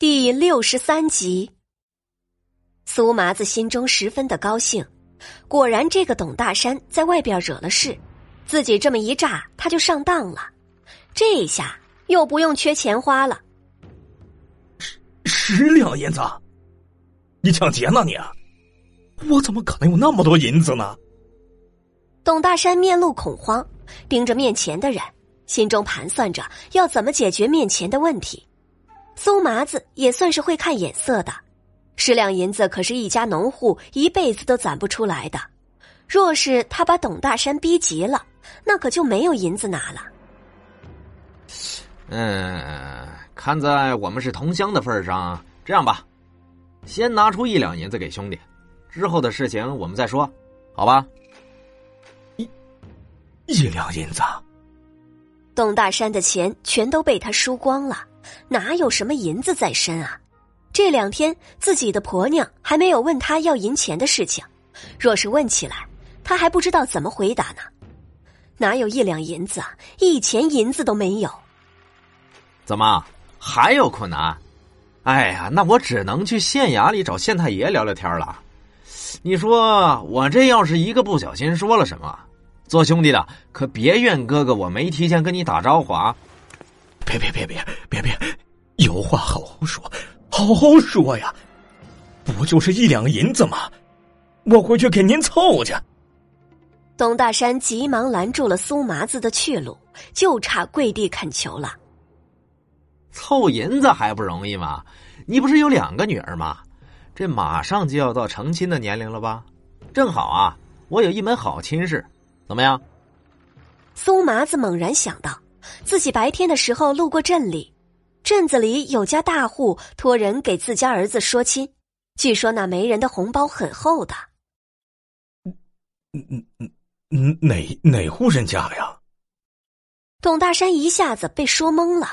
第六十三集，苏麻子心中十分的高兴，果然这个董大山在外边惹了事，自己这么一炸，他就上当了，这一下又不用缺钱花了。十十两银子，你抢劫呢你？我怎么可能有那么多银子呢？董大山面露恐慌，盯着面前的人，心中盘算着要怎么解决面前的问题。苏麻子也算是会看眼色的，十两银子可是一家农户一辈子都攒不出来的。若是他把董大山逼急了，那可就没有银子拿了。嗯，看在我们是同乡的份上，这样吧，先拿出一两银子给兄弟，之后的事情我们再说，好吧？一一两银子，董大山的钱全都被他输光了。哪有什么银子在身啊？这两天自己的婆娘还没有问他要银钱的事情，若是问起来，他还不知道怎么回答呢。哪有一两银子啊？一钱银子都没有。怎么还有困难？哎呀，那我只能去县衙里找县太爷聊聊天了。你说我这要是一个不小心说了什么，做兄弟的可别怨哥哥我没提前跟你打招呼啊！别别别别别别，有话好好说，好好说呀！不就是一两银子吗？我回去给您凑去。董大山急忙拦住了苏麻子的去路，就差跪地恳求了。凑银子还不容易吗？你不是有两个女儿吗？这马上就要到成亲的年龄了吧？正好啊，我有一门好亲事，怎么样？苏麻子猛然想到。自己白天的时候路过镇里，镇子里有家大户托人给自家儿子说亲，据说那媒人的红包很厚的。嗯嗯嗯嗯，哪哪户人家呀？董大山一下子被说懵了。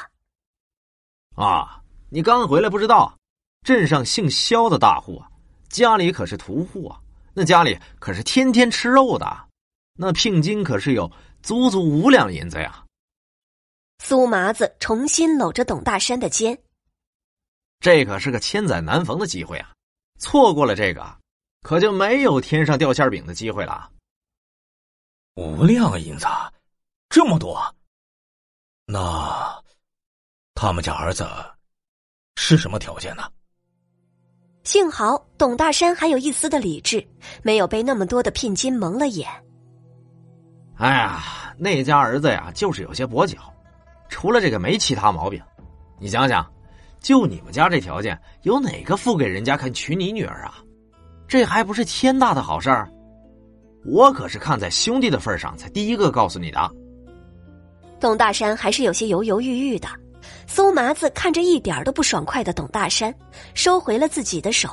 啊，你刚回来不知道，镇上姓肖的大户啊，家里可是屠户啊，那家里可是天天吃肉的，那聘金可是有足足五两银子呀。苏麻子重新搂着董大山的肩。这可是个千载难逢的机会啊！错过了这个，可就没有天上掉馅饼的机会了。五两银子，这么多？那他们家儿子是什么条件呢？幸好董大山还有一丝的理智，没有被那么多的聘金蒙了眼。哎呀，那家儿子呀，就是有些跛脚。除了这个没其他毛病，你想想，就你们家这条件，有哪个富给人家肯娶你女儿啊？这还不是天大的好事儿！我可是看在兄弟的份上，才第一个告诉你的。董大山还是有些犹犹豫豫的。苏麻子看着一点都不爽快的董大山，收回了自己的手。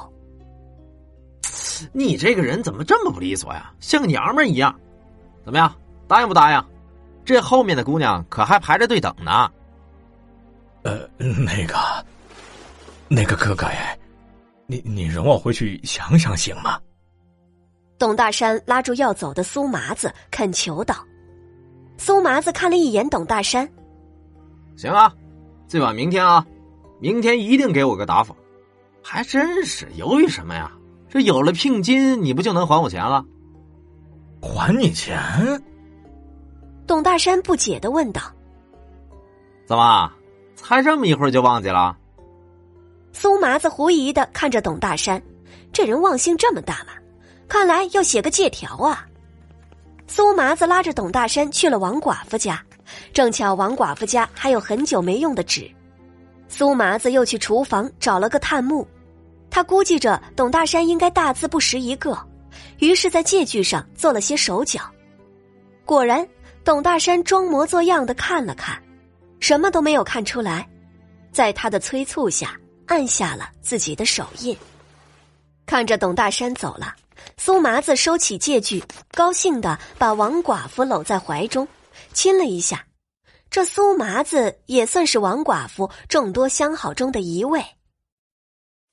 你这个人怎么这么不利索呀？像个娘们一样。怎么样，答应不答应？这后面的姑娘可还排着队等呢。呃，那个，那个哥哥哎，你你容我回去想想行吗？董大山拉住要走的苏麻子，恳求道。苏麻子看了一眼董大山，行啊，最晚明天啊，明天一定给我个答复。还真是犹豫什么呀？这有了聘金，你不就能还我钱了？还你钱？董大山不解的问道：“怎么，才这么一会儿就忘记了？”苏麻子狐疑的看着董大山，这人忘性这么大吗？看来要写个借条啊！苏麻子拉着董大山去了王寡妇家，正巧王寡妇家还有很久没用的纸。苏麻子又去厨房找了个炭木，他估计着董大山应该大字不识一个，于是，在借据上做了些手脚，果然。董大山装模作样的看了看，什么都没有看出来，在他的催促下，按下了自己的手印。看着董大山走了，苏麻子收起借据，高兴的把王寡妇搂在怀中，亲了一下。这苏麻子也算是王寡妇众多相好中的一位。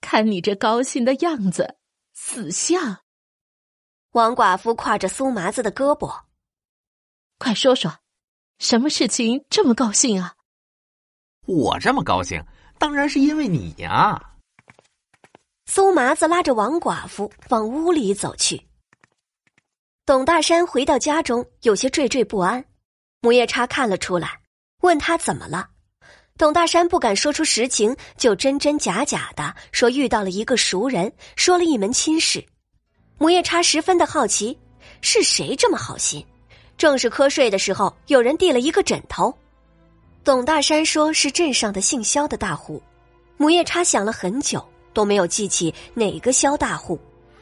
看你这高兴的样子，死相。王寡妇挎着苏麻子的胳膊。快说说，什么事情这么高兴啊？我这么高兴，当然是因为你呀。苏麻子拉着王寡妇往屋里走去。董大山回到家中，有些惴惴不安。母夜叉看了出来，问他怎么了。董大山不敢说出实情，就真真假假的说遇到了一个熟人，说了一门亲事。母夜叉十分的好奇，是谁这么好心？正是瞌睡的时候，有人递了一个枕头。董大山说是镇上的姓肖的大户。母夜叉想了很久，都没有记起哪个肖大户，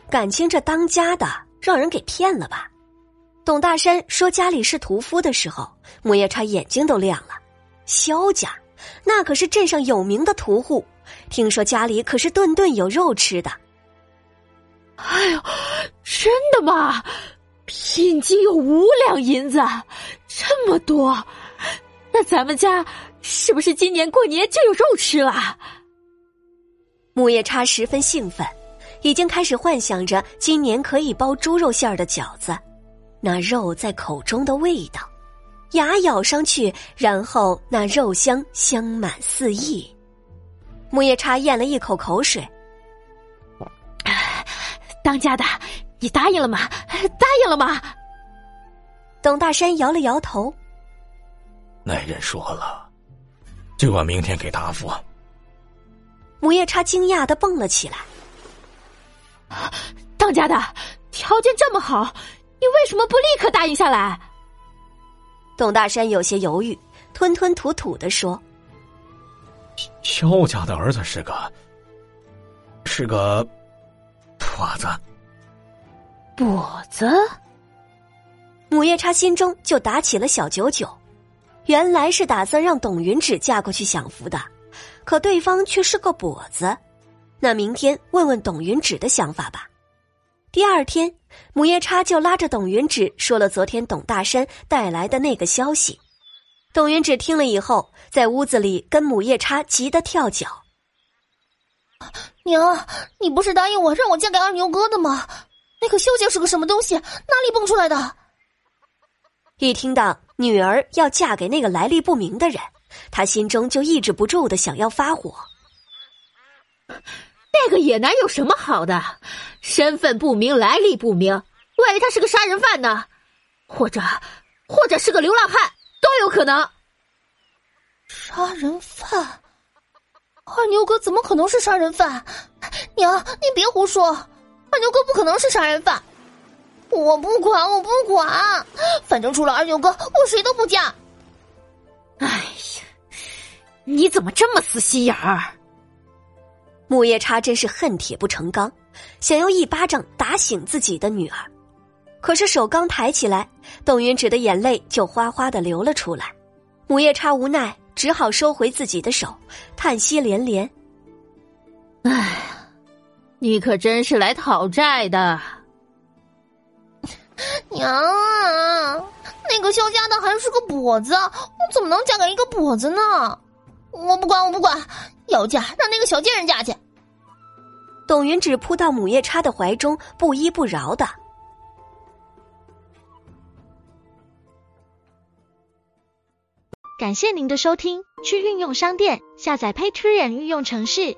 感情这当家的让人给骗了吧？董大山说家里是屠夫的时候，母夜叉眼睛都亮了。肖家。那可是镇上有名的屠户，听说家里可是顿顿有肉吃的。哎呦，真的吗？聘金有五两银子，这么多，那咱们家是不是今年过年就有肉吃了？木叶叉十分兴奋，已经开始幻想着今年可以包猪肉馅儿的饺子，那肉在口中的味道。牙咬上去，然后那肉香香满四溢。木叶叉咽了一口口水。当家的，你答应了吗？答应了吗？董大山摇了摇头。那人说了，就我明天给答复。母夜叉惊讶的蹦了起来。当家的，条件这么好，你为什么不立刻答应下来？董大山有些犹豫，吞吞吐吐的说：“萧家的儿子是个，是个跛子。”跛子。母夜叉心中就打起了小九九，原来是打算让董云芷嫁过去享福的，可对方却是个跛子。那明天问问董云芷的想法吧。第二天，母夜叉就拉着董云芷说了昨天董大山带来的那个消息。董云芷听了以后，在屋子里跟母夜叉急得跳脚。娘，你不是答应我让我嫁给二牛哥的吗？那个萧家是个什么东西？哪里蹦出来的？一听到女儿要嫁给那个来历不明的人，他心中就抑制不住的想要发火。那个野男有什么好的？身份不明，来历不明，万一他是个杀人犯呢？或者，或者是个流浪汉，都有可能。杀人犯？二牛哥怎么可能是杀人犯？娘，您别胡说，二牛哥不可能是杀人犯。我不管，我不管，反正除了二牛哥，我谁都不嫁。哎呀，你怎么这么死心眼儿？木叶叉真是恨铁不成钢，想要一巴掌打醒自己的女儿，可是手刚抬起来，董云芷的眼泪就哗哗的流了出来。木叶叉无奈，只好收回自己的手，叹息连连：“哎呀，你可真是来讨债的，娘啊！那个萧家的还是个跛子，我怎么能嫁给一个跛子呢？我不管，我不管。”要嫁，让那个小贱人嫁去。董云芷扑到母夜叉的怀中，不依不饶的。感谢您的收听，去运用商店下载 Patreon 运用城市，